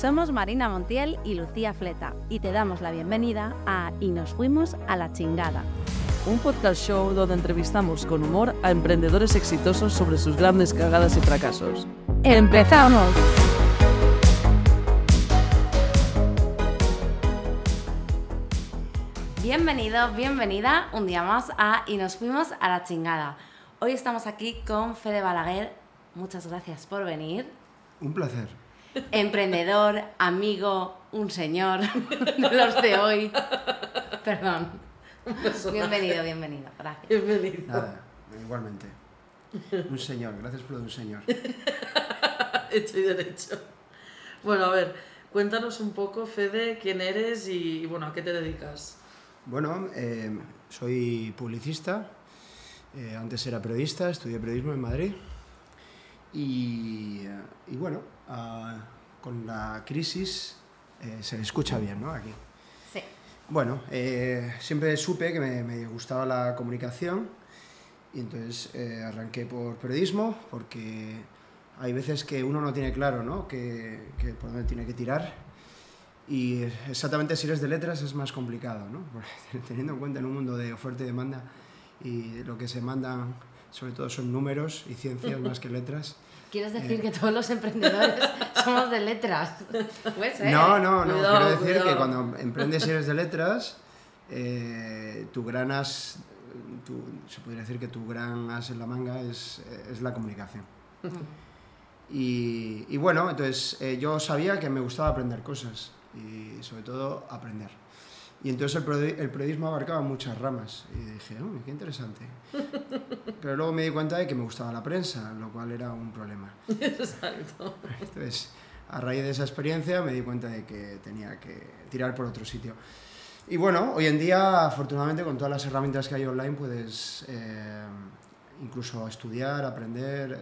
Somos Marina Montiel y Lucía Fleta y te damos la bienvenida a Y nos fuimos a la chingada. Un podcast show donde entrevistamos con humor a emprendedores exitosos sobre sus grandes cagadas y fracasos. ¡Empezamos! Bienvenido, bienvenida un día más a Y nos fuimos a la chingada. Hoy estamos aquí con Fede Balaguer. Muchas gracias por venir. Un placer. Emprendedor, amigo, un señor de los de hoy. Perdón. Bienvenido, bienvenido. Gracias. Bienvenido. Nada, igualmente. Un señor, gracias por lo de un señor. Hecho y derecho. Bueno, a ver, cuéntanos un poco, Fede, quién eres y, bueno, a qué te dedicas. Bueno, eh, soy publicista, eh, antes era periodista, estudié periodismo en Madrid y, eh, y bueno, ah, con la crisis eh, se le escucha bien, ¿no? Aquí. Sí. Bueno, eh, siempre supe que me, me gustaba la comunicación y entonces eh, arranqué por periodismo porque hay veces que uno no tiene claro ¿no? que, que por dónde tiene que tirar y exactamente si eres de letras es más complicado, ¿no? Teniendo en cuenta en un mundo de oferta y demanda y lo que se mandan sobre todo son números y ciencias más que letras. ¿Quieres decir que todos los emprendedores somos de letras? Puede ser. No, no, no. Cuidado, Quiero decir que cuando emprendes y eres de letras, eh, tu gran as, tu- se podría decir que tu gran as en la manga es, es la comunicación. Y, y bueno, entonces eh, yo sabía que me gustaba aprender cosas y sobre todo aprender. Y entonces el, periodi- el periodismo abarcaba muchas ramas y dije, "Oh, qué interesante. Pero luego me di cuenta de que me gustaba la prensa, lo cual era un problema. Exacto. Entonces, a raíz de esa experiencia me di cuenta de que tenía que tirar por otro sitio. Y bueno, hoy en día, afortunadamente, con todas las herramientas que hay online, puedes eh, incluso estudiar, aprender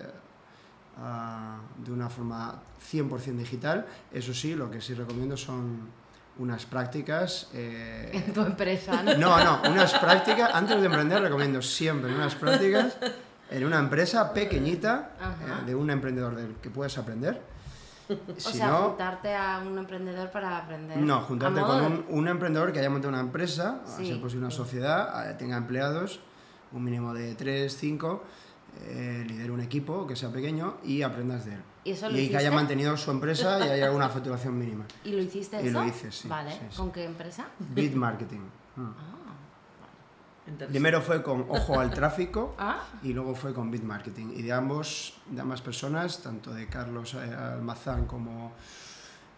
eh, de una forma 100% digital. Eso sí, lo que sí recomiendo son unas prácticas. eh, En tu empresa, ¿no? no, no, unas prácticas, antes de emprender recomiendo siempre unas prácticas en una empresa pequeñita eh, de un emprendedor del que puedes aprender. O Si sea, no, juntarte a un emprendedor para aprender. no, juntarte con un, un emprendedor que haya montado una empresa, a Sí. ser posible una sociedad, eh, tenga empleados, un mínimo de 3, 5, lidere un equipo que sea pequeño y aprendas de él. ¿Y eso lo que haya mantenido su empresa y haya una facturación mínima. ¿Y lo hiciste Y eso? lo hice, sí, Vale. sí, sí. ¿Con qué empresa? Bit marketing. Mm. Ah. Primero fue con Ojo al Tráfico. Ah, y luego fue con Bit Marketing. Y de ambos, de ambas personas, tanto de Carlos eh, Almazán como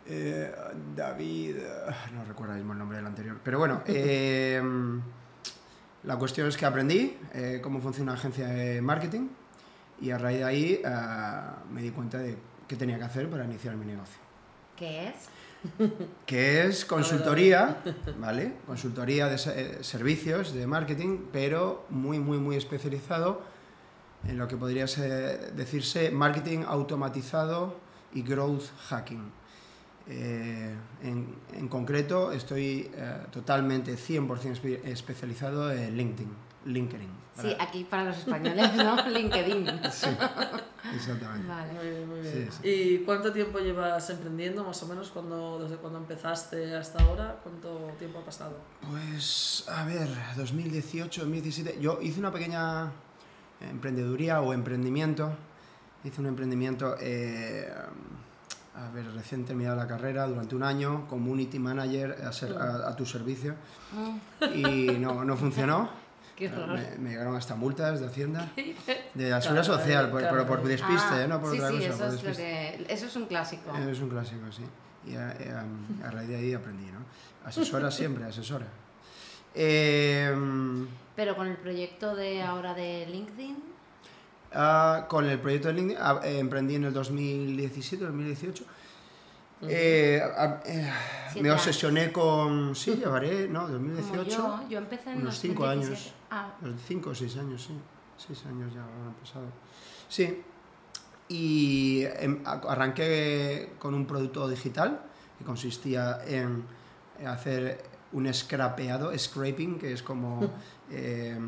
eh, David, eh, no recuerdo mismo el nombre del anterior, pero bueno, eh, la cuestión es que aprendí eh, cómo funciona una agencia de marketing y a raíz de ahí eh, me di cuenta de qué tenía que hacer para iniciar mi negocio ¿qué es? que es consultoría, ¿vale? Consultoría de eh, servicios de marketing, pero muy, muy, muy especializado en lo que podría ser- decirse marketing automatizado y growth hacking. Eh, en, en concreto, estoy eh, totalmente 100% espe- especializado en LinkedIn. LinkedIn. Sí, para- aquí para los españoles, ¿no? LinkedIn. Sí, exactamente. Vale. Muy bien, muy bien. Sí, sí. ¿Y cuánto tiempo llevas emprendiendo, más o menos, cuando, desde cuando empezaste hasta ahora? ¿Cuánto tiempo ha pasado? Pues, a ver, 2018, 2017. Yo hice una pequeña emprendeduría o emprendimiento. Hice un emprendimiento, eh, a ver, recién terminado la carrera, durante un año, community manager a, ser- a- a tu servicio. Mm, Y no, no funcionó. Me, me llegaron hasta multas de Hacienda, de la seguridad social, por- pero por despiste, Ah, ¿eh? no por sí, otra sí, cosa. eso por es, lo que, eso es un clásico. Es un clásico, sí. Y a, eh, a- a raíz de ahí aprendí, ¿no? Asesora siempre, asesora. Em, Pero con el proyecto de ahora de LinkedIn, ah, con el proyecto de LinkedIn ah, eh, emprendí en el 2017, 2018. Eh, eh, me años. obsesioné con... Sí, llevaré, ¿no? como 2018. yo, yo empecé en unos cinco 2017. años. Ah, Los 5 o 6 años, sí. 6 años ya han pasado. Sí. Y em, arranqué con un producto digital que consistía en hacer un scrapeado, scraping, que es como, eh,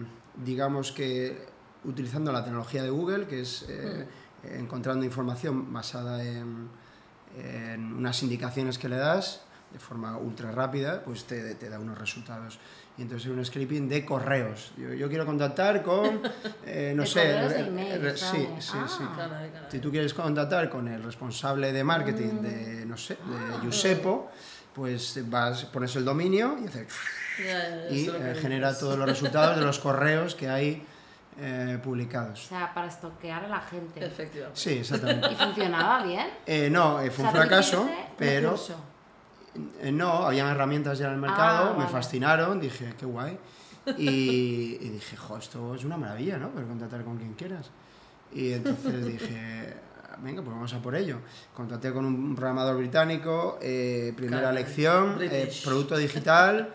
digamos que utilizando la tecnología de Google, que es eh, encontrando información basada en, en unas indicaciones que le das de forma ultra rápida, pues te, te da unos resultados. Y entonces es un scraping de correos. Yo, yo quiero contactar con, eh, no De sé, correos de el- emails, el- sí, sí, Ah. sí. Caray, caray. Si tú quieres contactar con el responsable de marketing Mm. de, no sé, Ah. de Giusepo, pues vas, pones el dominio y, haces- ya y eh, genera todos los resultados de los correos que hay eh, O publicados. sea, para estoquear a la gente. Efectivamente. Sí, exactamente. ¿Y funcionaba bien? Eh, no, eh, fue O un sea, tú fracaso, un pero eh, no, habían herramientas ya en el mercado, Ah, me vale. fascinaron, dije, qué guay. Y, y dije, jo, esto es una maravilla, ¿no? Poder contactar con quien quieras. Y entonces dije, venga, pues vamos a por ello. Contraté con un programador británico, eh, primera lección, eh, producto digital,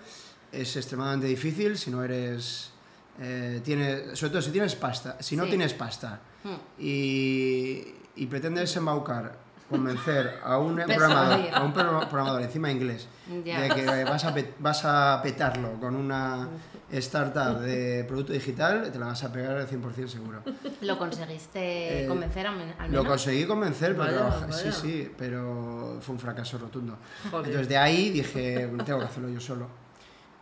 es extremadamente difícil si no eres... eh, tiene, sobre todo si tienes pasta, si no Sí. tienes pasta Hmm. y, y pretendes embaucar, convencer a un programador, a un pro- programador encima inglés Ya. de que vas a, vas a petarlo con una startup de producto digital, te la vas a pegar al 100% seguro. ¿Lo conseguiste Eh, convencer al men- al Lo menos? conseguí convencer, pero trabaja- sí, sí, pero fue un fracaso rotundo. Joder. Entonces de ahí dije, tengo que hacerlo yo solo.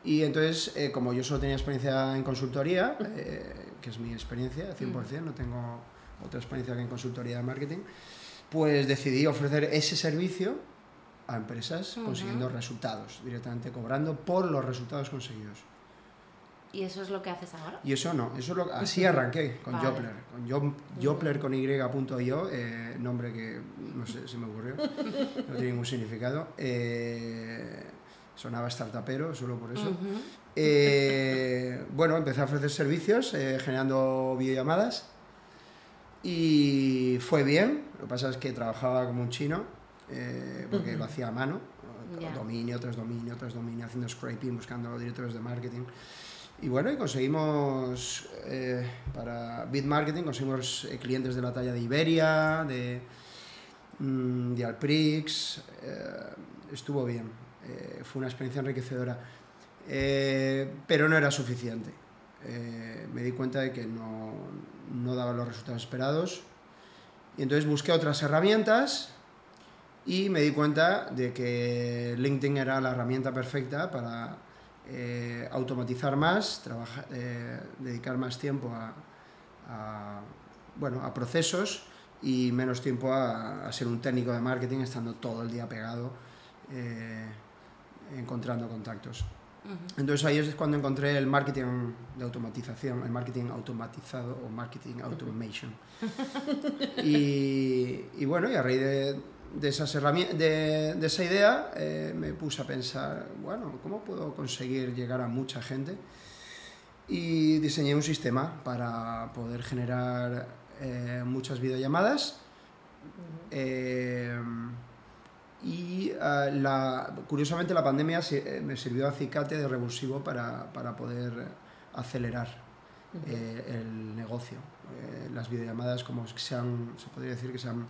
Y entonces, eh, como yo solo tenía experiencia en consultoría, eh, que es mi experiencia, 100%, no tengo otra experiencia que en consultoría de marketing, pues decidí ofrecer ese servicio a empresas consiguiendo resultados, directamente cobrando por los resultados conseguidos. ¿Y eso es lo que haces ahora? Y eso no, eso lo, así arranqué con Vale. Jopler, con Jo- Jopler con y.io, eh, nombre que no sé, se me ocurrió, no tiene ningún significado. eh, sonaba startupero, solo por eso. Eh, bueno, empecé a ofrecer servicios eh, generando videollamadas y fue bien. Lo que pasa es que trabajaba como un chino eh, porque lo hacía a mano, dominio tras dominio tras dominio, haciendo scraping, buscando directores de marketing. Y bueno, y conseguimos eh, para Bit Marketing, conseguimos clientes de la talla de Iberia, de, mm, de Alprix, estuvo bien, eh, fue una experiencia enriquecedora, Eh, pero no era suficiente. Eh, me di cuenta de que no, no daba los resultados esperados y entonces busqué otras herramientas y me di cuenta de que LinkedIn era la herramienta perfecta para eh, automatizar más, trabajar, eh, dedicar más tiempo a, a, bueno, a procesos y menos tiempo a, ser un técnico de marketing estando todo el día pegado encontrando contactos. Entonces ahí es cuando encontré el marketing de automatización, el marketing automatizado o marketing automation. y, y bueno, y a raíz de, de, esas de, de esa idea eh, me puse a pensar, bueno, ¿cómo puedo conseguir llegar a mucha gente? Y diseñé un sistema para poder generar eh, muchas videollamadas. Eh, y ah, la, curiosamente la pandemia si- eh, me sirvió de acicate de revulsivo para, para poder acelerar eh, el negocio. Eh, las videollamadas como que se han, se podría decir que se han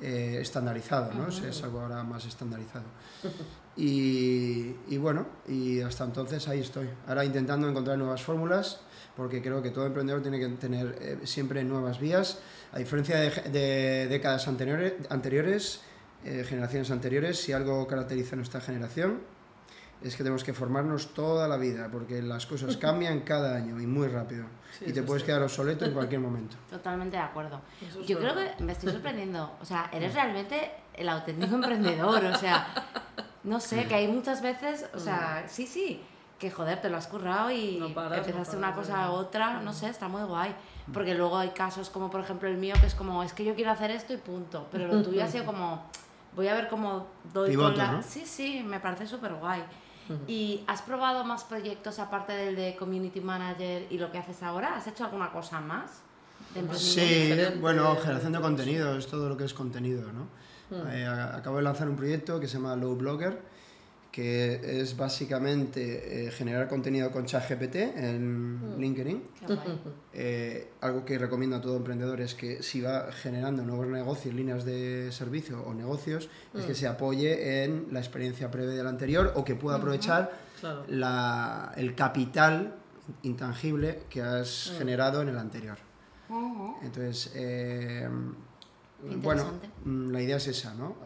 eh, estandarizado, ¿no? Se- es algo ahora más estandarizado. Y, y bueno, y hasta entonces ahí estoy. Ahora intentando encontrar nuevas fórmulas, porque creo que todo emprendedor tiene que tener eh, siempre nuevas vías. A diferencia de, de décadas anteriores, anteriores eh, generaciones anteriores, si algo caracteriza a nuestra generación es que tenemos que formarnos toda la vida, porque las cosas cambian cada año y muy rápido. Sí, y te puedes sí. quedar obsoleto en cualquier momento. Totalmente de acuerdo. Eso es Yo creo verdad. que me estoy sorprendiendo. O sea, eres realmente el auténtico emprendedor. O sea, no sé, que hay muchas veces, o sea, sí, sí, que joder, te lo has currado y No paras, no empezaste paras una cosa a otra, no sé, está muy guay. Porque luego hay casos como por ejemplo el mío, que es como, es que yo quiero hacer esto y punto. Pero lo tuyo ha sido como, voy a ver cómo doy Pivoto, con la... ¿no? Sí, sí, me parece súper guay. ¿Y has probado más proyectos aparte del de Community Manager y lo que haces ahora? ¿Has hecho alguna cosa más? De? Sí, bueno, eh, generación de contenido, es todo lo que es contenido, ¿no? Eh, a- acabo de lanzar un proyecto que se llama Low Blogger, que es básicamente eh, generar contenido con ChatGPT en LinkedIn. Qué guay. Eh, algo que recomiendo a todo emprendedor es que si va generando nuevos negocios, líneas de servicio o negocios, es que se apoye en la experiencia previa del anterior o que pueda aprovechar Claro. la- el capital intangible que has generado en el anterior. Entonces, eh, bueno, mm, la idea es esa, ¿no?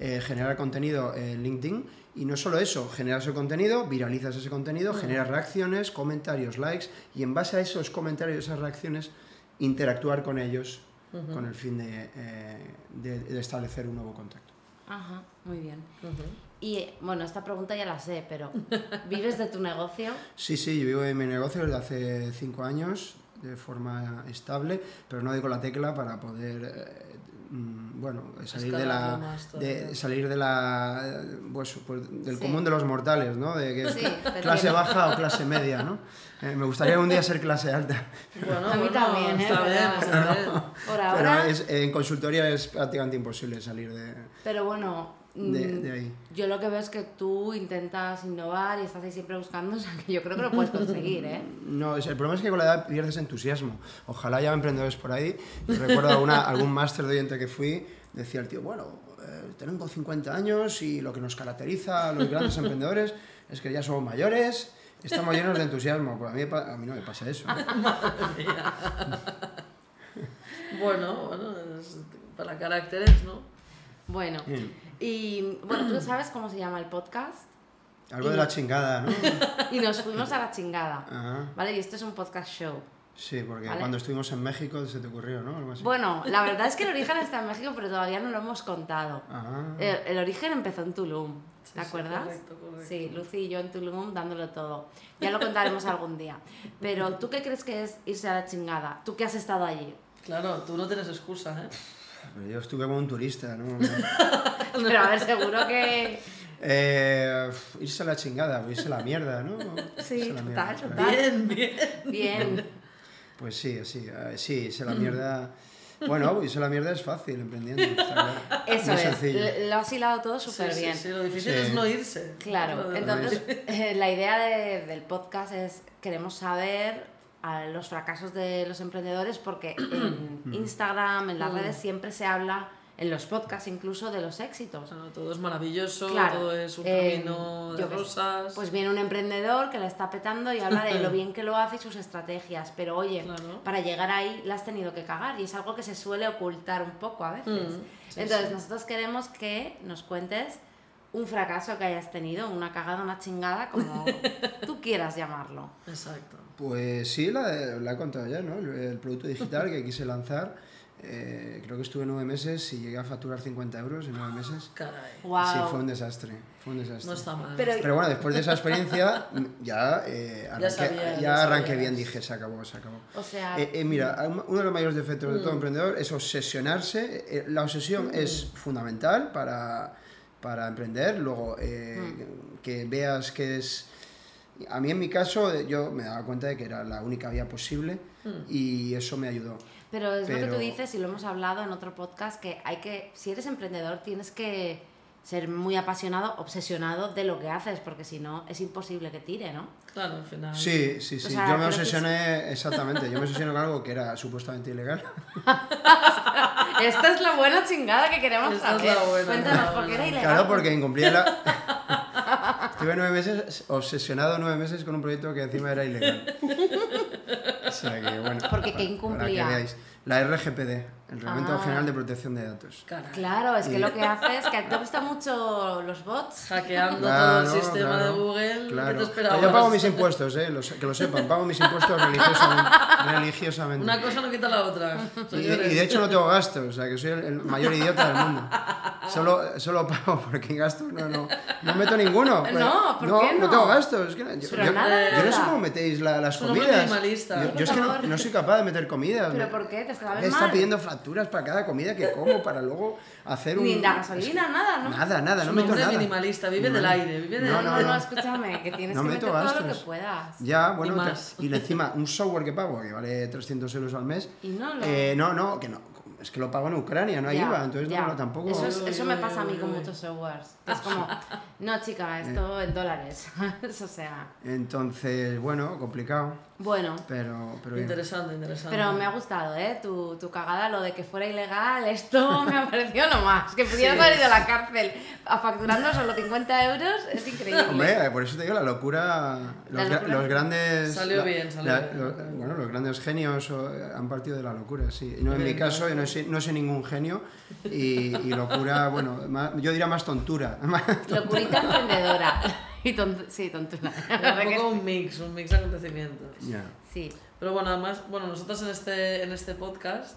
Eh, generar contenido en LinkedIn y no solo eso, generas ese contenido, viralizas ese contenido, generas reacciones, comentarios, likes y en base a esos comentarios, esas reacciones, interactuar con ellos con el fin de, eh, de- de establecer un nuevo contacto. Ajá, muy bien. Y bueno, esta pregunta ya la sé, pero ¿vives de tu negocio? Sí, sí, yo vivo en mi negocio desde hace cinco años de forma estable, pero no digo la tecla para poder, eh, bueno, salir de la, de, salir de la, pues, pues, del Sí. común de los mortales, ¿no? De que Sí, clase baja o clase media, ¿no? Eh, me gustaría un día ser clase alta, Bueno, A mí bueno, también, ¿eh? Está bien, Pero- está bien. Por pero ahora, es- en consultoría es prácticamente imposible salir de, pero bueno, de, mm, de ahí. yo lo que veo es que tú intentas innovar y estás ahí siempre buscando, o sea, que yo creo que lo puedes conseguir, ¿eh? No, es- el problema es que con la edad pierdes entusiasmo. Ojalá haya emprendedores por ahí. Y recuerdo alguna, algún máster de oyente que fui, decía el tío, bueno, eh, tengo 50 años y lo que nos caracteriza a los grandes emprendedores es que ya somos mayores, estamos llenos de entusiasmo. Pues a mí, a mí no me pasa eso. Bueno, bueno, es para caracteres, ¿no? Bueno, Bien. Y bueno, tú sabes cómo se llama el podcast Algo de la chingada, ¿no? y nos fuimos a la chingada, Ajá. ¿vale? Y esto es un podcast show. Sí, porque Vale. cuando estuvimos en México se te ocurrió, ¿no? Algo así. Bueno, la verdad es que el origen está en México, pero todavía no lo hemos contado. Ajá. El, el origen empezó en Tulum, ¿te sí, acuerdas? correcto, correcto. Sí, Lucy y yo en Tulum dándolo todo. Ya lo contaremos algún día. Pero ¿tú qué crees que es irse a la chingada? Tú que has estado allí. Claro, tú no tienes excusa, ¿eh? Pero yo estuve como un turista, ¿no? Pero a ver, seguro que... Eh, irse a la chingada, irse a la mierda, ¿no? Sí, la mierda, total, total. Bien, bien. Bien. Pues sí, sí, eh, sí, irse a la mierda. Bueno, irse a la mierda es fácil emprendiendo. está. Eso Muy es. sencillo. Lo has hilado todo súper Sí, bien. Sí, sí, lo difícil Sí. es no irse. Claro, entonces eh, la idea de- del podcast es, queremos saber a los fracasos de los emprendedores porque en Instagram, en las Mm. redes siempre se habla, en los podcasts incluso, de los éxitos. Claro, todo es maravilloso, Claro, todo es un eh, camino de rosas. Pues viene un emprendedor que la está petando y habla de lo bien que lo hace y sus estrategias, pero oye, Claro. para llegar ahí la has tenido que cagar y es algo que se suele ocultar un poco a veces. Mm, sí, Entonces sí. nosotros queremos que nos cuentes un fracaso que hayas tenido, una cagada, una chingada, como tú quieras llamarlo. Exacto. Pues sí, la, la he contado ya, ¿no? El, el producto digital que quise lanzar, eh, creo que estuve nueve meses y llegué a facturar 50 euros en nueve meses. Caray. Wow. Sí, fue un desastre, fue un desastre. No está mal. Pero- Pero bueno, después de esa experiencia mm, ya, eh, arranqué, ya ya arranqué bien, dije, se acabó, se acabó. O sea, Eh, eh, mira, un- uno de los mayores defectos de Mm. todo emprendedor es obsesionarse. Eh, La obsesión es fundamental para, para emprender. Luego, eh, Mm. que veas que es... A mí en mi caso, eh, yo me daba cuenta de que era la única vía posible y eso me ayudó. pero es lo que tú dices y lo hemos hablado en otro podcast, que hay que, si eres emprendedor, tienes que ser muy apasionado, obsesionado de lo que haces, porque si no, es imposible que tire, ¿no? Claro, al final. Sí, sí, sí. sea, yo me que obsesioné, exactamente, yo me obsesioné con algo que era supuestamente ilegal. Esta es la buena chingada que queremos Esta es saber. la buena, Cuéntanos, la ¿por qué era buena. ilegal? Claro, porque incumplía la... Estuve nueve meses, obsesionado nueve meses con un proyecto que encima era ilegal. O sea que, bueno, Porque, ¿qué para- Para incumplía? que veáis. La RGPD, el Reglamento Ah. General de Protección de Datos. Caray. Claro, es que Y- lo que hace es que te gustan mucho los bots. Hackeando Claro, todo el sistema claro, de Google. ¿Qué Claro. te esperabas? Yo pago mis impuestos, eh, los- que lo sepan, pago mis impuestos religiosamente. religiosamente. Una cosa no quita la otra. Y y de hecho no tengo gastos, o sea que soy el, el mayor idiota del mundo. Solo, solo pago porque gastos no, no, no meto ninguno. Pues, No, ¿por no, qué no? tengo gastos. es que no- yo, yo- nada, yo no sé cómo metéis la- las comidas. minimalista. Yo, yo es que no, no soy capaz de meter comidas. ¿Pero por qué? ¿Te está mal? pidiendo facturas para cada comida que como para luego hacer un... Ni la gasolina, nada, ¿no? Nada, nada, no meto nada. minimalista, vive del No. aire, vive del No, No, no, no, escúchame, que tienes que meter todo lo que puedas. Ya, bueno, Y más. y encima un software que pago que vale 300 euros al mes. Y no lo... eh, no, no, que no. Es que lo pago en Ucrania, no hay IVA, entonces no, no, tampoco. Eso, es- eso me pasa a mí con muchos softwares. Es como, no chica, esto en dólares. o sea, Entonces, bueno, complicado. Bueno, Pero, pero bien. Interesante, interesante. pero me ha gustado, ¿eh? Tu, tu cagada, lo de que fuera ilegal, esto me ha parecido lo más. Que pudieras Sí. haber ido a la cárcel a facturando solo 50 euros, es increíble. Hombre, eh, por eso te digo, la locura. Los, La locura. los grandes. Salió la- bien, salió la- bien. lo- bueno, los grandes genios eh, han partido de la locura, sí. Y no en mi Bien, caso, bien. yo no soy, no soy ningún genio. Y, y locura, bueno, más- yo diría más tontura. Locurita emprendedora. Y tont sí, verdad un poco un mix, un mix de acontecimientos. Sí. Pero bueno, además, bueno, nosotros en este, en este podcast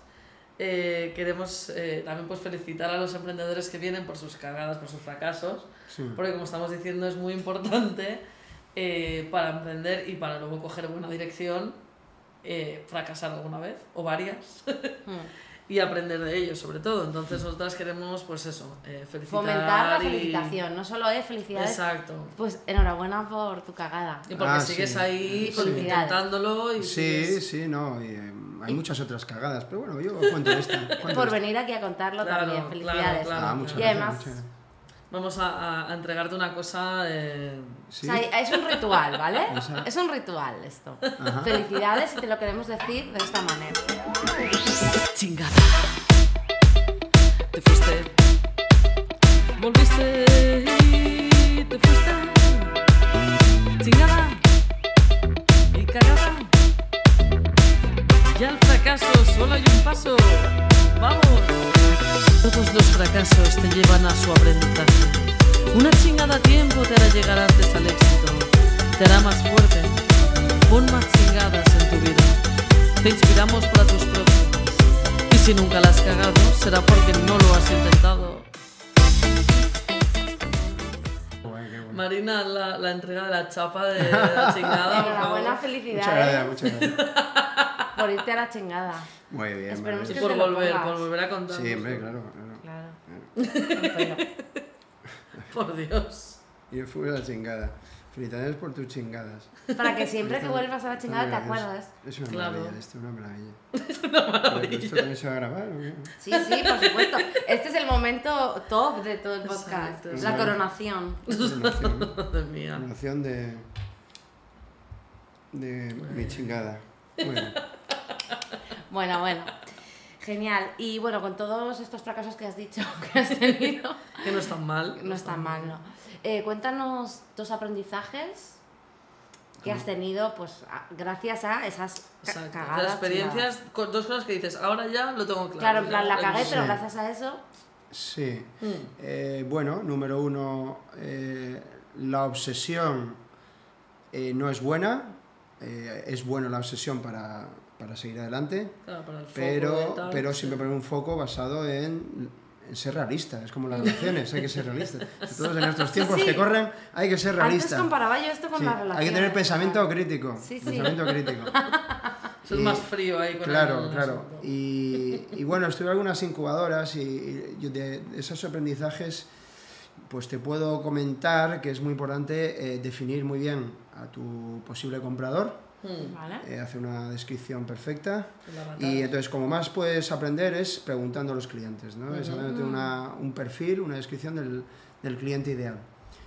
eh, queremos eh, también pues felicitar a los emprendedores que vienen por sus cagadas, por sus fracasos, Sí. porque como estamos diciendo es muy importante eh, para emprender y para luego coger buena dirección, eh, fracasar alguna vez o varias Mm. y aprender de ellos sobre todo. Entonces nosotras queremos pues eso, eh, felicitar Fomentar la y- felicitación, no solo es felicidades. Exacto. Pues enhorabuena por tu cagada. Y porque Ah, sigues sí. ahí Y pues, intentándolo y Sí, sigues- sí, no. y, eh, hay muchas otras cagadas, pero bueno, yo cuento esta. cuento Por esta. venir aquí a contarlo Claro, también. claro, Felicidades. claro. Ah, muchas Y gracias, además- muchas gracias. Vamos a, a- entregarte una cosa. eh, Sí. O sea, es un ritual, ¿vale? Esa- Es un ritual esto. Ajá. Felicidades y te lo queremos decir de esta manera. Chingada. Te fuiste. Volviste y te fuiste. Chingada. Y cagada. Ya al fracaso solo hay un paso. ¡Vamos! Todos los fracasos te llevan a su aprendizaje. Una chingada a tiempo te hará llegar antes al éxito. Te hará más fuerte. Pon más chingadas en tu vida. Te inspiramos para tus próximas. Y si nunca la has cagado, será porque no lo has intentado. Marina, la, la entrega de la chapa de la chingada. Enhorabuena, felicidades Muchas gracias, muchas gracias. por irte a la chingada. Muy bien. Esperemos Y que maravilloso. por volver, por volver a contar. Sí, hombre, claro, claro. Claro. Por Dios. Y el fútbol a la chingada. Felicidades por tus chingadas. Para que siempre que vuelvas a la chingada te acuerdas. Es una Claro. maravilla, esto es una maravilla. Es una maravilla. ¿Esto también se va a grabar o qué? Sí, sí, por supuesto. Este es el momento top de todo el podcast. Exacto, la coronación. Mía. coronación de. de mi chingada. Bueno, Bueno, bueno. Genial. Y bueno, con todos estos fracasos que has dicho que has tenido, Que no es tan mal. no está mal, ¿no? Eh, cuéntanos dos aprendizajes que has tenido, pues, a- gracias a esas Exacto. cagadas. Las experiencias, con dos cosas que dices, ahora ya lo tengo claro. Claro, en plan, la cagué, pero Sí. gracias a eso. sí. Mm. Eh, bueno, número uno, eh, la obsesión eh, no es buena. Eh, es bueno la obsesión para, para seguir adelante, Claro, para el foco pero, tal, pero sí. siempre poner un foco basado en, en ser realista. Es como las relaciones, hay que ser realista. Todos en estos tiempos sí. que corren hay que ser Antes realista. comparaba yo esto con Sí, las relaciones. hay que tener pensamiento claro. crítico. Sí, sí. Pensamiento crítico. Eso es más frío ahí con Claro, el claro. Y, y bueno, estuve en algunas incubadoras y, de, esos aprendizajes, pues te puedo comentar que es muy importante eh, definir muy bien a tu posible comprador, ¿Vale? eh, hacer una descripción perfecta. Y entonces, como más puedes aprender es preguntando a los clientes, ¿no? Es haciéndote una, un perfil, una descripción del, del cliente ideal.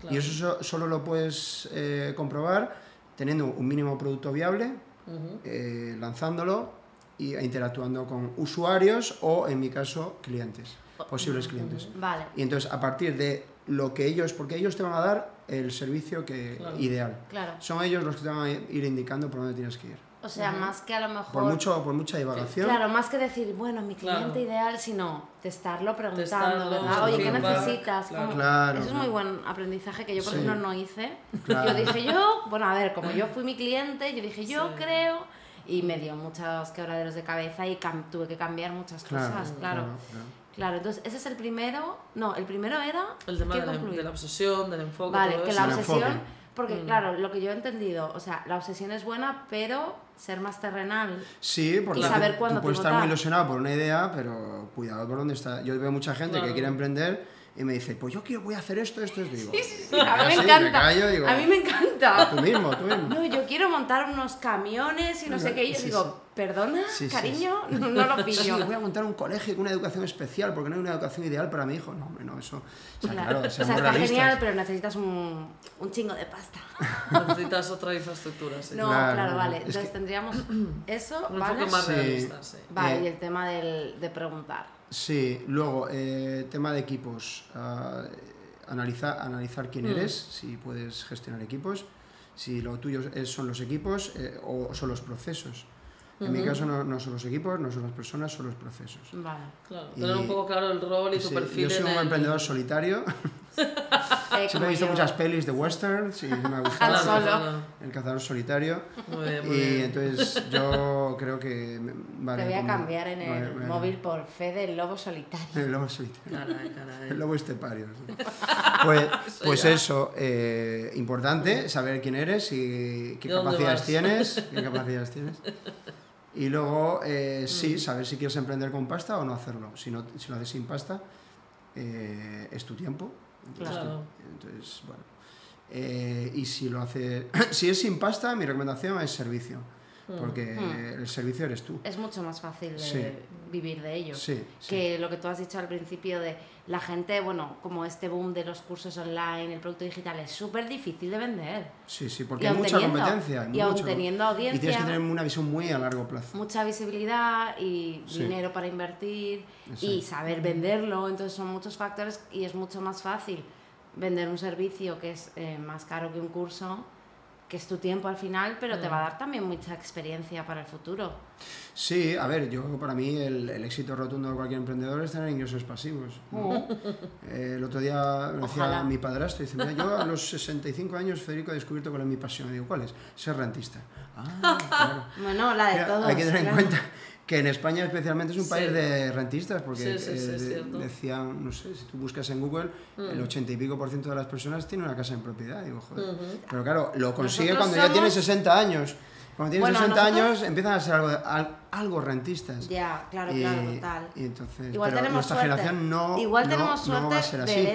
Claro. Y eso so- solo lo puedes eh, comprobar teniendo un mínimo producto viable, Ujú. eh, lanzándolo y, e interactuando con usuarios o, en mi caso, clientes, posibles clientes. Vale. Y entonces, a partir de lo que ellos, porque ellos te van a dar el servicio que, Claro. ideal. Claro. Son ellos los que te van a ir indicando por dónde tienes que ir. O sea, más que a lo mejor. Por, mucho, por mucha divagación. Claro, más que decir, bueno, mi cliente Claro. ideal, sino testarlo preguntando, Testarlo, ¿verdad? Oye, ¿qué necesitas? claro. Claro, Eso es claro. muy buen aprendizaje que yo, por Sí. ejemplo, no hice. Claro. Yo dije, yo, bueno, a ver, como yo fui mi cliente, yo dije, yo Sí. creo, y me dio muchos quebraderos de cabeza y tuve que cambiar muchas Claro, cosas, claro. Claro, entonces ese es el primero. No, el primero era. El tema de la, concluir. de la obsesión, del enfoque. Vale, todo que eso. la obsesión. Porque, Mm. claro, lo que yo he entendido, o sea, la obsesión es buena, pero ser más terrenal. Sí, porque Y tú- saber tú, cuándo puedes estar muy ilusionado por una idea, pero cuidado por dónde está. Yo veo mucha gente Claro. que quiere emprender y me dice, pues yo quiero, voy a hacer esto, esto, esto. Digo, Sí, sí, sí, a mí me "Ah, sí?". encanta. callo, digo, a mí me encanta. Tú mismo, tú mismo. No, yo quiero montar unos camiones y no sé qué. Y yo Sí, digo, ¿perdona, Sí, sí, cariño? No, no lo Sí, pillo. voy a montar un colegio con una educación especial porque no hay una educación ideal para mi hijo. No, hombre, no, eso. O sea, Claro. claro, o sea, está realistas. genial, pero necesitas un, un chingo de pasta. Necesitas otra infraestructura, sí. No, Claro, claro, no, vale. es Entonces que- tendríamos eso, Un ¿vale? enfoque más Sí. realista, sí. Vale, Eh, y el tema del, de preguntar. Sí, luego, eh, tema de equipos. analiza- analizar quién Mm. eres, si puedes gestionar equipos, si lo tuyo es- son los equipos eh, o son los procesos. En mi Ujú. caso no, no son los equipos, no son las personas, son los procesos. Vale. Claro, tener un poco claro el rol y tu Sí, perfil yo soy un el- emprendedor solitario, siempre he visto muchas pelis de western, sí, me ha gustado. solo. El cazador solitario. Muy bien, muy Y bien. entonces yo creo que me- va Te voy a cambiar en Vale, el vale. móvil por fe del lobo solitario. El lobo solitario. Caray, caray. El lobo estepario. Pues, Eso pues eso, eh, importante saber quién eres y qué ¿De dónde capacidades vas? tienes. Qué capacidades tienes. Y luego, eh, Mm. sí, saber si quieres emprender con pasta o no hacerlo. Si, no, si lo haces sin pasta, eh, es tu tiempo. Entonces, Claro. entonces, bueno. Eh, y si lo hace, si es sin pasta, mi recomendación es servicio. Porque Mm. el servicio eres tú. Es mucho más fácil de Sí. vivir de ello. Sí, sí. Que lo que tú has dicho al principio de la gente, bueno, como este boom de los cursos online, el producto digital, es súper difícil de vender. Sí, sí, porque Y hay mucha teniendo- competencia. y mucho- teniendo Y tienes audiencia- que tener una visión muy a largo plazo. Mucha visibilidad y dinero para invertir y saber venderlo, entonces son muchos factores y es mucho más fácil vender un servicio que es eh, más caro que un curso, que es tu tiempo al final, pero te va a dar también mucha experiencia para el futuro. Sí, a ver, yo para mí el, el éxito rotundo de cualquier emprendedor es tener ingresos pasivos. ¿no? Eh, el otro día me decía Ojalá. mi padrastro, dice, mira, yo a los 65 años, Federico, he descubierto cuál es mi pasión. Y digo, ¿cuál es? Ser rentista. Ah, claro. Bueno, la de Mira, todos. hay que tener claro. en cuenta que en España especialmente es un Sí. país de rentistas, porque Sí, sí, sí, eh, decían, no sé, si tú buscas en Google, el 80 y pico por ciento de las personas tienen una casa en propiedad. Digo, joder. Pero claro, lo consigue Nosotros cuando ya tiene somos- 60 años. Cuando tienes Bueno, 60 nosotros- años empiezan a ser algo, al- algo rentistas. Ya, claro, y, claro, total. y entonces, Igual pero tenemos nuestra suerte. generación no, Igual no- va a ser así.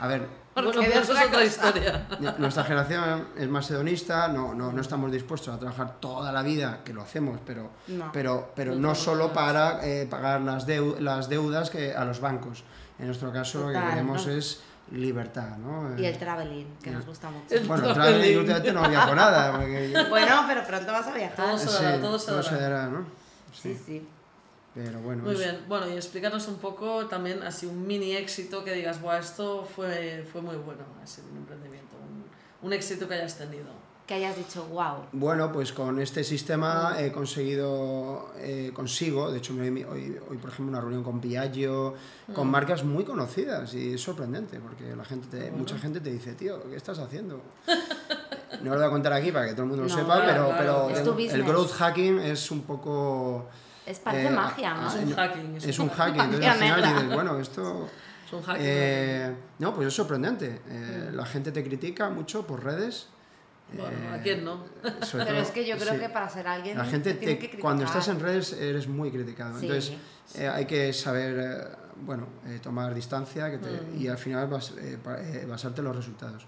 A ver, Porque Bueno, pero eso es otra historia. nuestra generación es más hedonista, no, no, no estamos dispuestos a trabajar toda la vida, que lo hacemos, pero No. pero, pero No no solo para eh, pagar las, deu- las deudas que a los bancos. En nuestro caso lo que Total, queremos ¿no? es libertad, ¿no? Y Eh, el traveling, que nos gusta mucho. El bueno, traveling. traveling últimamente no viajo nada, porque Bueno, pero pronto vas a viajar. Todo se dará, todo se dará. dará, ¿no? Sí, sí. Pero bueno, Muy es- bien, bueno, y explícanos un poco también así un mini éxito que digas, Buah, esto fue, fue muy bueno, así un emprendimiento, un, un éxito que hayas tenido. Que hayas dicho, wow. Bueno, pues con este sistema he conseguido, eh, consigo, de hecho hoy, hoy, hoy, por ejemplo una reunión con Piaggio, con Mm. marcas muy conocidas y es sorprendente porque la gente te- mucha gente te dice, tío, ¿qué estás haciendo? no lo voy a contar aquí para que todo el mundo lo No, sepa, claro, pero, claro. pero el growth hacking es un poco... Es parece Eh, magia, ¿no? Es un hacking, es, Es un, un hacking, entonces al final negra. dices, bueno, esto... es un hacking. eh, no, pues es sorprendente. Eh, La gente te critica mucho por redes. Bueno, eh, ¿a quién no? Pero todo- es que yo creo sí. que para ser alguien. La gente, te que cuando estás en redes, eres muy criticado. Sí. Entonces, eh, hay que saber, eh, bueno, eh, tomar distancia que te- Mm. y al final eh, pa- eh, basarte en los resultados.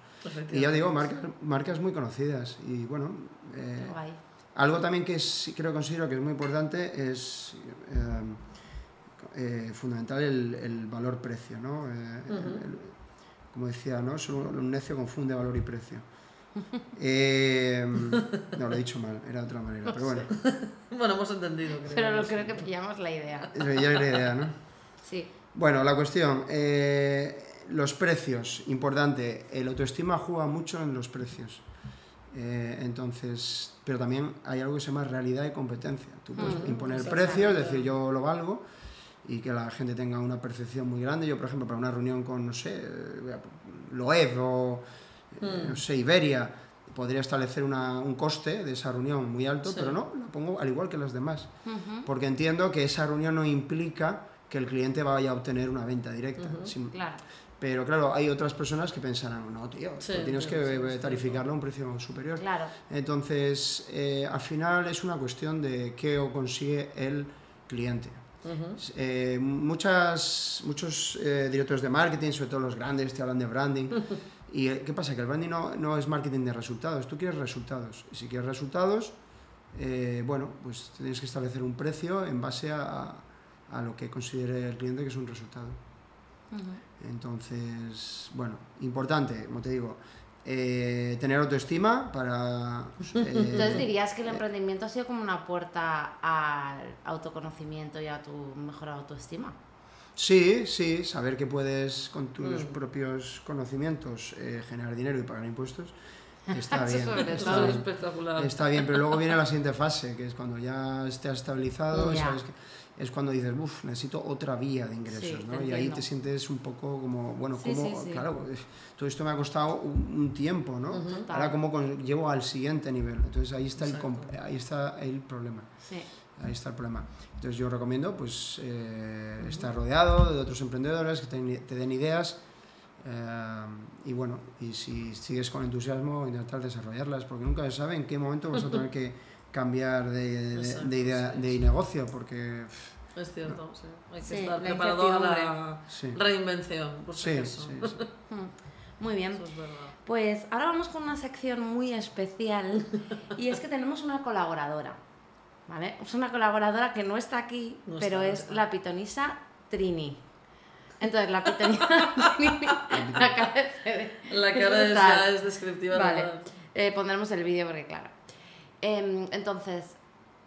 Y ya digo, marcas, marcas muy conocidas. Y bueno, eh. Algo también que sí creo considero que es muy importante es eh, eh, fundamental el, el valor-precio, ¿no? Eh, el- como decía, ¿no? Solo un necio confunde valor y precio. Eh, no, lo he dicho mal, era de otra manera, pero bueno, Bueno, hemos entendido. Pero creo. lo creo que pillamos la idea. ya es la idea, ¿no? Sí. Bueno, la cuestión, eh, los precios, importante, el autoestima juega mucho en los precios. Eh, entonces, pero también hay algo que se llama realidad y competencia. Tú puedes Mm, imponer precios, decir yo lo valgo y que la gente tenga una percepción muy grande. Yo, por ejemplo, para una reunión con, no sé, Loeb o, eh, Mm. no sé, Iberia, podría establecer una- un coste de esa reunión muy alto, Sí. pero no, lo pongo al igual que las demás Ujú, porque entiendo que esa reunión no implica que el cliente vaya a obtener una venta directa. Ujú. sin- Claro. Pero claro, hay otras personas que pensarán, no, tío, Sí, tú tienes sí, que sí, tarificarlo a un precio superior. Claro. Entonces, eh, al final es una cuestión de qué consigue el cliente. Eh, muchas, muchos eh, directores de marketing, sobre todo los grandes, te hablan de branding. ¿Y eh, qué pasa? Que el branding no, no, es marketing de resultados, tú quieres resultados. Y si quieres resultados, bueno, pues tienes que establecer un precio en base a, a lo que considere el cliente que es un resultado. Entonces, bueno, importante, como te digo, eh, tener autoestima para... Pues, eh, Entonces dirías que el emprendimiento ha sido como una puerta al autoconocimiento y a tu mejor autoestima. Sí, sí, saber que puedes con tus mm. propios conocimientos eh, generar dinero y pagar impuestos. Está bien, está, bien. espectacular. está bien, pero luego viene la siguiente fase, que es cuando ya estés estabilizado, sabes que es cuando dices, uff, necesito otra vía de ingresos, ¿no? Y ahí te sientes un poco como, bueno, como, claro, todo esto me ha costado un, tiempo, ¿no? Ahora como llevo al siguiente nivel. Entonces ahí está, el, ahí está el problema. Ahí está el problema. Entonces yo recomiendo, pues, eh, estar rodeado de otros emprendedores que te, den ideas. Eh, y bueno, y si sigues con entusiasmo, intentar desarrollarlas, porque nunca se sabe en qué momento vas a tener que cambiar de, de, idea, de negocio, porque... Es cierto, sí. Hay que estar preparado a la reinvención, por sí, mm, Muy bien. Pues ahora vamos con una sección muy especial y es que tenemos una colaboradora. ¿Vale? Es una colaboradora que no está aquí, pero es la pitonisa Trini. Entonces, la pitonisa Trini, la cara de La cara es, descriptiva. Vale, eh, pondremos el vídeo porque, claro, Em, entonces,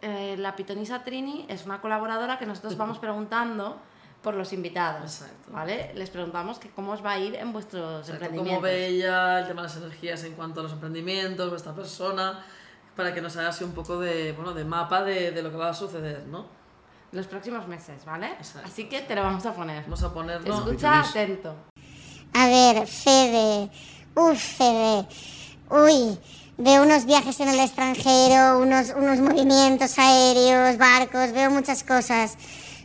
eh, la pitonisa Trini es una colaboradora que nosotros vamos preguntando por los invitados, ¿vale? Les preguntamos que cómo os va a ir en vuestros emprendimientos. Cómo ve ella el tema de las energías en cuanto a los emprendimientos, vuestra persona, para que nos haga así un poco de, bueno, de mapa de, de lo que va a suceder, ¿no? Los próximos meses, ¿vale? Así que te lo vamos a poner. Vamos a ponerlo. Escucha atento. A ver, Fede. Uf, Fede. Uy, Veo unos viajes en el extranjero, unos, unos movimientos aéreos, barcos, veo muchas cosas.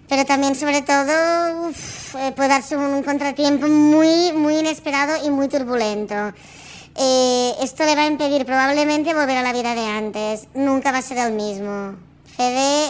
Pero también, sobre todo, uf, eh, puede darse un, contratiempo muy, muy inesperado y muy turbulento. Eh, esto le va a impedir probablemente volver a la vida de antes. Nunca va a ser el mismo. Fede,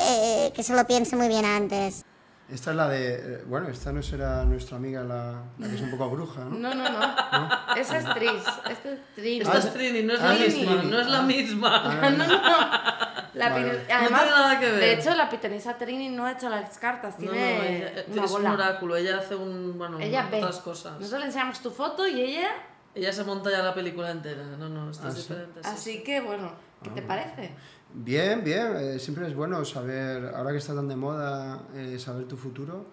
eh, que se lo piense muy bien antes. Esta es la de. Eh, bueno, esta no será nuestra amiga, la, la que es un poco bruja, ¿no? No, no, no. Esa es Tris. Esta es Trini. Esta es Trini, no es la misma. No es la misma. no, no, no. La Además, no tiene nada que ver. De hecho, la pitonisa Trini no ha hecho las cartas, tiene. No, no, es un oráculo, ella hace un. Bueno, ella otras cosas. Nosotros le enseñamos tu foto y ella. Ella se monta ya la película entera. No, no, esto es ah, diferente. Así que, bueno, ¿qué te ah. parece? Bien, bien. Eh, siempre es bueno saber, ahora que está tan de moda, eh, saber tu futuro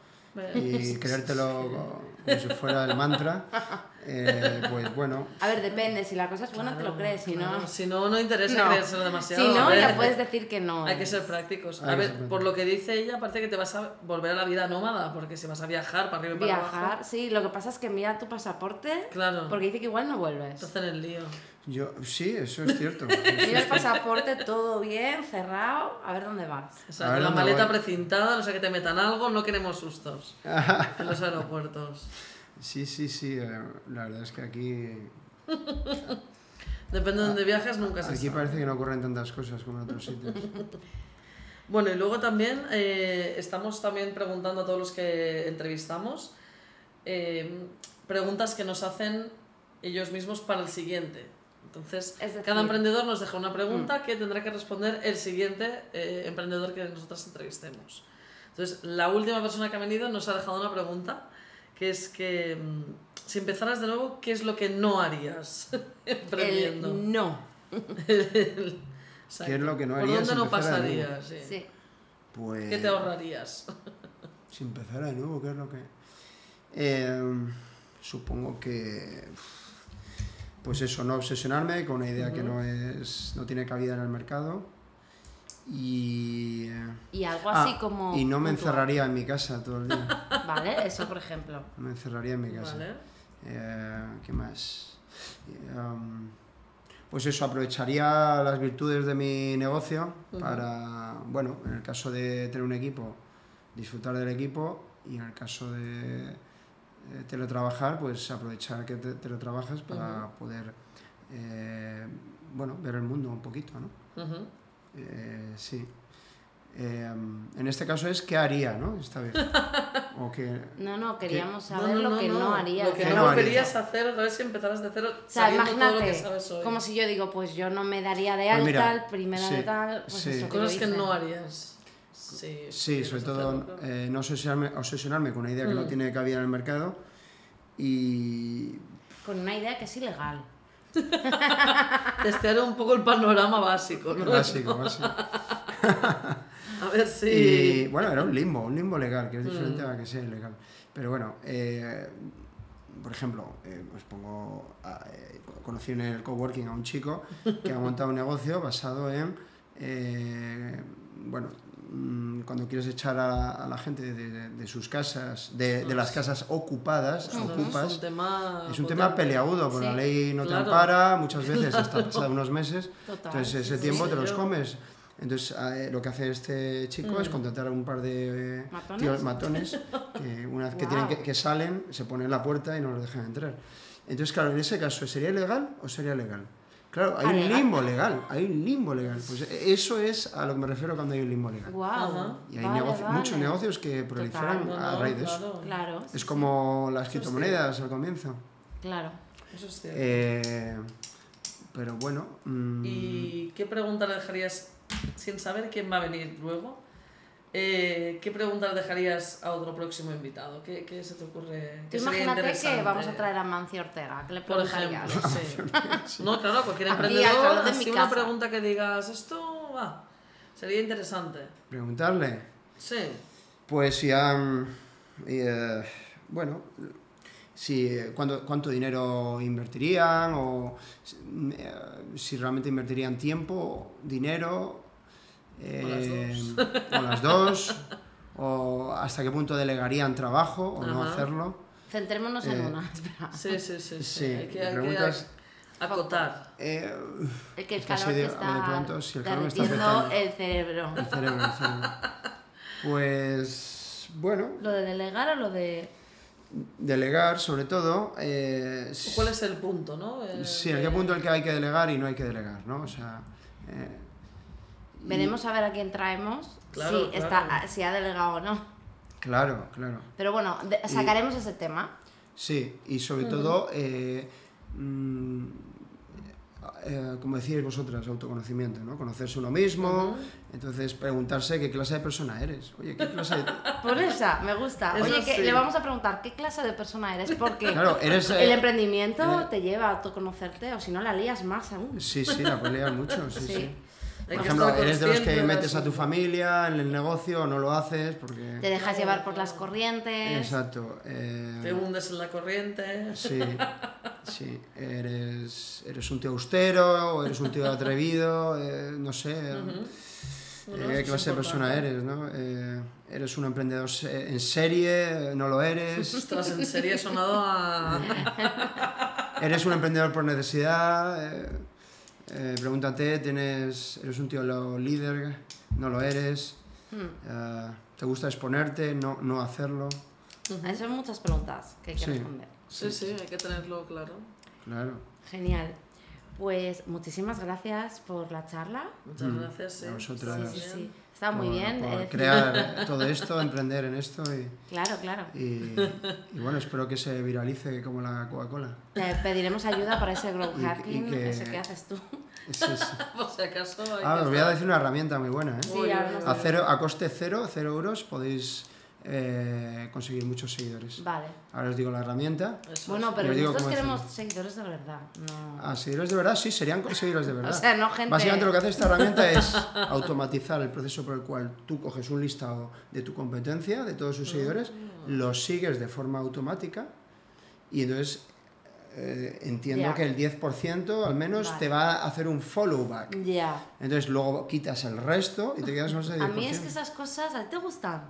y creértelo como si fuera el mantra. Eh, pues bueno. A ver, depende. Si la cosa es buena, te lo crees. Si no, si no, no interesa no. creérselo demasiado. Si no, ya puedes decir que no. Hay que ser prácticos. A ver, por lo que dice ella, parece que te vas a volver a la vida nómada, porque si vas a viajar para arriba y para viajar, abajo. Viajar, sí. Lo que pasa es que envía tu pasaporte. Claro. Porque dice que igual no vuelves. Te en el lío. Yo, sí, eso es cierto. Y el pasaporte todo bien, cerrado, a ver dónde vas. O la maleta precintada, no sé que te metan algo, no queremos sustos en los aeropuertos. Sí, sí, sí, eh, la verdad es que aquí... Depende de dónde viajes, nunca se Aquí parece que no ocurren tantas cosas como en otros sitios. bueno, y luego también eh, estamos también preguntando a todos los que entrevistamos eh, preguntas que nos hacen ellos mismos para el siguiente. Entonces, cada emprendedor nos deja una pregunta mm. que tendrá que responder el siguiente emprendedor que nosotros entrevistemos. Entonces, la última persona que ha venido nos ha dejado una pregunta que es que mm, si empezaras de nuevo, ¿qué es lo que no harías emprendiendo? El no. ¿Qué es lo que no harías? ¿Por dónde no pasarías? Sí. Pues... ¿Qué te ahorrarías? si empezara de nuevo, ¿qué es lo que...? Em, supongo que... Pues eso, no obsesionarme con una idea que no, es, no tiene cabida en el mercado y, y algo así ah, como... Y no me encerraría en mi casa todo el día. Vale, eso por ejemplo. No me encerraría en mi casa. Vale. Eh, ¿Qué más? Um, pues eso, aprovecharía las virtudes de mi negocio para, bueno, en el caso de tener un equipo, disfrutar del equipo y en el caso de teletrabajar, pues aprovechar que te teletrabajas para poder, eh, bueno, ver el mundo un poquito, ¿no? Eh, sí. Eh, en este caso es qué haría, ¿no? Esta vez. O que, No, no, queríamos No, saber no, lo no, que no, no. haría. Lo que ¿Qué no, no harías? querías hacer otra vez si empezaras de cero. O sea, sabiendo todo lo que imagínate, sabes hoy. como si yo digo, pues yo no me daría de Pues alta, mira, el primero sí, de tal, pues sí. eso que Cosas que hice. no harías. Sí, Sí, sobre todo eh, no obsesionarme, obsesionarme con una idea que no Mm. tiene cabida en el mercado y Con una idea que es ilegal. Testear un poco el panorama básico, ¿no? básico, básico. A ver si... Y bueno, era un limbo, un limbo legal, que es diferente Mm. a que sea ilegal. Pero bueno, eh, por ejemplo, eh, os pongo, a- eh, conocí en el coworking a un chico que ha montado un negocio basado en, eh, bueno, mm, cuando quieres echar a, a la gente de, de- de sus casas, de, de las casas ocupadas, ocupas, Es un tema, es un tema peleagudo, porque Sí, la ley no claro. te ampara, muchas veces hasta pasado unos meses, Total. entonces ese sí, tiempo sí, te los yo- comes. Entonces eh, lo que hace este chico es Mm. contratar a un par de eh, ¿Matones? tíos matones que una vez que, Guau. tienen que, que salen se ponen en la puerta y no los dejan entrar. Entonces claro, en ese caso, ¿sería ilegal o sería legal? Claro, hay un limbo legal, hay un limbo legal. Pues eso es a lo que me refiero cuando hay un limbo legal. Wow. Y hay muchos negocios que proliferan No, a no, raíz de eso. claro. Es como las Eso sí. criptomonedas al comienzo. claro. Eso es cierto. Eh, pero bueno. mm, ¿Y qué pregunta le dejarías, sin saber quién va a venir luego, eh, qué pregunta le dejarías a otro próximo invitado? ¿Qué, qué se te ocurre? Tú imagínate que interesante? vamos a traer a Mancio Ortega, ¿qué le Por preguntarías? ejemplo, sí. No, claro, cualquier emprendedor, de mi así una casa. pregunta que digas, esto va, sería interesante. Preguntarle. Sí, Pues si han. eh, bueno, si, ¿cuánto, ¿cuánto dinero invertirían? O si, eh, si realmente invertirían tiempo, dinero. Eh, o las dos. o hasta qué punto delegarían trabajo o no hacerlo. Centrémonos en Eh, una, espera. sí, sí, sí. sí. Sí, hay que, hay que preguntas- acotar. Eh, El que el calor de- está de pronto, si el calor me está derritiendo afectando. el cerebro. el cerebro, el cerebro. Pues. Bueno, ¿Lo de delegar o lo de...? delegar sobre todo. eh, ¿Cuál es el punto, no? Sí, ¿a qué punto el que hay que delegar y no hay que delegar, ¿no? O sea, eh, Veremos a ver a quién traemos, Claro, si, claro. Está, si ha delegado o no. Claro, claro. Pero bueno, de- sacaremos ese tema. Sí, y sobre todo, eh, mm, eh, como decíais vosotras, autoconocimiento, ¿no? Conocerse uno mismo, entonces preguntarse qué clase de persona eres. Oye, ¿qué clase de... Por esa, me gusta. Eso Oye, que sí. le vamos a preguntar qué clase de persona eres, porque Claro, eres... el eh, emprendimiento te lleva a autoconocerte, o si no la lías más aún. Sí, sí, la peleas mucho, sí, Sí. sí. Por ejemplo, eres de los que metes a tu familia en el negocio o no lo haces porque... Te dejas llevar por las corrientes. Exacto. eh, Te hundes en la corriente. Sí, sí. Eres, eres un tío austero o eres un tío atrevido, eh, no sé. eh, Bueno, ¿Qué clase de persona eres, no? Eh, ¿Eres un emprendedor en serie? ¿No lo eres? Ostras, en serio he sonado a... ¿Eres un emprendedor por necesidad? Eh, eh, pregúntate, ¿tienes, ¿eres un tío lo- líder? ¿No lo eres? Hmm. Eh, ¿Te gusta exponerte? ¿No, no hacerlo? Esas son muchas preguntas que hay que Sí. responder. Sí, sí, hay que tenerlo claro. Claro. Genial. Pues muchísimas gracias por la charla. Muchas gracias. sí. A vosotras. Sí, sí, sí. Está muy por- bien. por eh, crear todo esto, emprender en esto y... Claro, claro. Y, y bueno, espero que se viralice como la Coca-Cola. Te pediremos ayuda para ese growth Y- y hacking, que- ese que haces tú. Sí, sí. Por si acaso Ah, os voy a decir una herramienta muy buena. ¿eh? Sí. A, cero, a coste cero, cero euros, podéis eh, conseguir muchos seguidores. Vale. Ahora os digo la herramienta. Eso Bueno, pero nosotros queremos hacerlo. seguidores de verdad. No. ¿A seguidores de verdad? Sí, serían seguidores de verdad. O sea, no gente. Básicamente lo que hace esta herramienta es automatizar el proceso por el cual tú coges un listado de tu competencia, de todos sus seguidores, los sigues de forma automática y entonces eh, entiendo Ya. que el 10% al menos Vale. te va a hacer un follow back. Ya. Entonces luego quitas el resto y te quedas con ese 10%. A mí es que esas cosas, ¿a ti te gustan?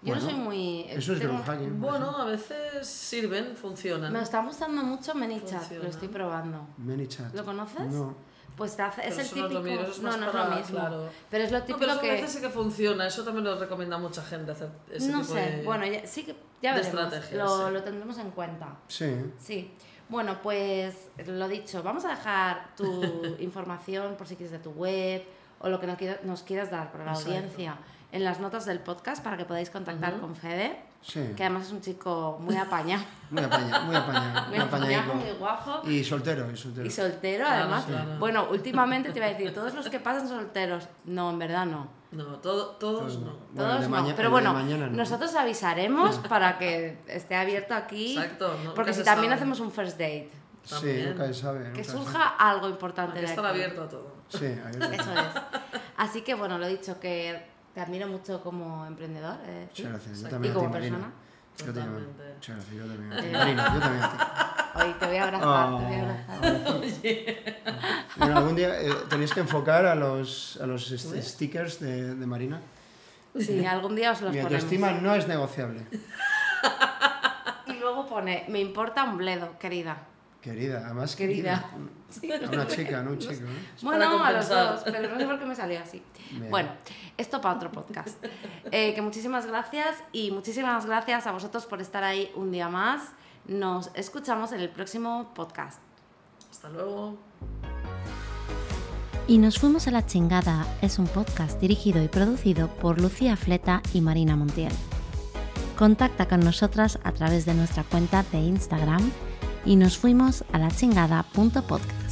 Yo Bueno, no soy muy... Eso es tengo- hacking. Bueno, a veces sirven, funcionan. Me está gustando mucho ManyChat, Funciona. lo estoy probando. ManyChat. ¿Lo conoces? No. Pues te hace- es Pero el eso no es típico... lo mismo, eso es no, no es para- lo mismo. claro. Pero es lo No, típico pero eso a que... veces sí que funciona, eso también lo recomienda mucha gente hacer ese No tipo sé, de... bueno, ya, sí que ya de veremos. estrategias, Lo, sí. lo tendremos en cuenta. Sí. Sí. Bueno, pues lo dicho, vamos a dejar tu información por si quieres de tu web o lo que no quiera- nos quieras dar para la Exacto. audiencia en las notas del podcast para que podáis contactar con Fede, Sí. que además es un chico muy apañado, Muy apañado, muy apañado. muy apañado, muy guapo. Y soltero, y soltero. Y soltero, Claro, además. Bueno, últimamente te iba a decir, todos los que pasan solteros. No, en verdad no. No, todo- todos Todos no. no. Bueno, Todos no. Pero bueno, mañana no. nosotros avisaremos para que esté abierto aquí. Exacto, porque si también sabe. hacemos un first date, Sí, nunca se sabe. que nunca surja algo importante Hay que estar abierto a todo. Sí, abierto. Eso es. Así que bueno, lo dicho que te admiro mucho como emprendedor. eh, ¿sí? Muchas gracias. Yo también ¿Y como Marina. persona? Yo también. Muchas gracias. Yo también. Eh. Marina, yo también a ti. Hoy te voy a abrazar, te voy a abrazar. Bueno, algún día eh, tenéis que enfocar a los, a los stickers de, de Marina. Sí, algún día os los Mi ponemos. autoestima no es negociable. Y luego pone, me importa un bledo, querida. Querida, además Querida. querida. A una chica, no un chico. ¿eh? Bueno, a los dos, pero no sé por qué me salió así. Bien. Bueno, esto para otro podcast. Eh, que muchísimas gracias y muchísimas gracias a vosotros por estar ahí un día más. Nos escuchamos en el próximo podcast. Hasta luego. Y nos fuimos a la chingada es un podcast dirigido y producido por Lucía Fleta y Marina Montiel. Contacta con nosotras a través de nuestra cuenta de Instagram y nos fuimos a la chingada.podcast.